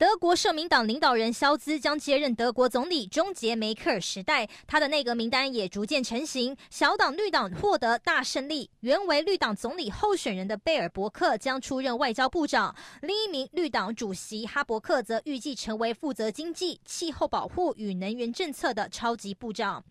德国社民党领导人肖兹将接任德国总理，终结梅克尔时代。他的内阁名单也逐渐成型，小党绿党获得大胜利。原为绿党总理候选人的贝尔伯克将出任外交部长，另一名绿党主席哈伯克则预计成为负责经济、气候保护与能源政策的超级部长。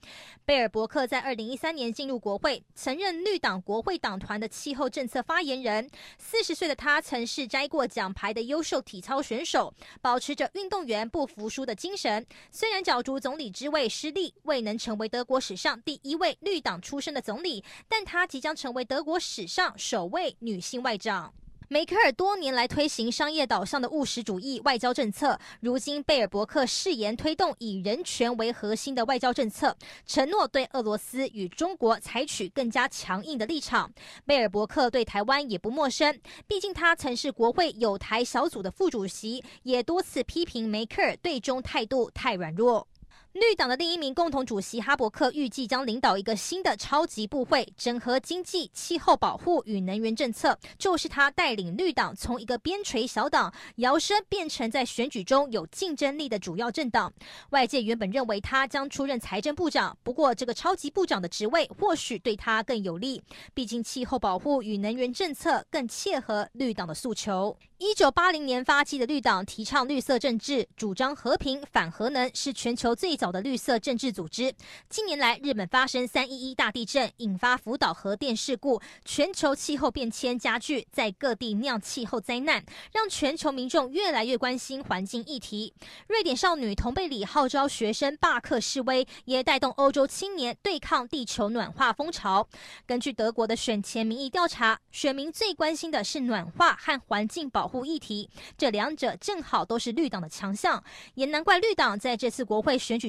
贝尔伯克在二零一三年进入国会，曾任绿党国会党团的气候政策发言人。四十岁的他曾是摘过奖牌的优秀体操选手。保持着运动员不服输的精神，虽然角逐总理之位失利，未能成为德国史上第一位绿党出身的总理，但他即将成为德国史上首位女性外长。梅克尔多年来推行商业导向的务实主义外交政策，如今贝尔伯克誓言推动以人权为核心的外交政策，承诺对俄罗斯与中国采取更加强硬的立场。贝尔伯克对台湾也不陌生，毕竟他曾是国会有台小组的副主席，也多次批评梅克尔对中态度太软弱。绿党的另一名共同主席哈伯克预计将领导一个新的超级部会，整合经济、气候保护与能源政策，就是他带领绿党从一个边陲小党摇身变成在选举中有竞争力的主要政党。外界原本认为他将出任财政部长，不过这个超级部长的职位或许对他更有利，毕竟气候保护与能源政策更切合绿党的诉求。一九八零年发起的绿党提倡绿色政治，主张和平、反核能，是全球最早的绿色政治组织。近年来，日本发生三一一大地震，引发福岛核电事故，全球气候变迁加剧，在各地酿气候灾难，让全球民众越来越关心环境议题。瑞典少女同贝里号召学生罢课示威，也带动欧洲青年对抗地球暖化风潮。根据德国的选前民意调查，选民最关心的是暖化和环境保。护议题，这两者正好都是绿党的强项，也难怪绿党在这次国会选举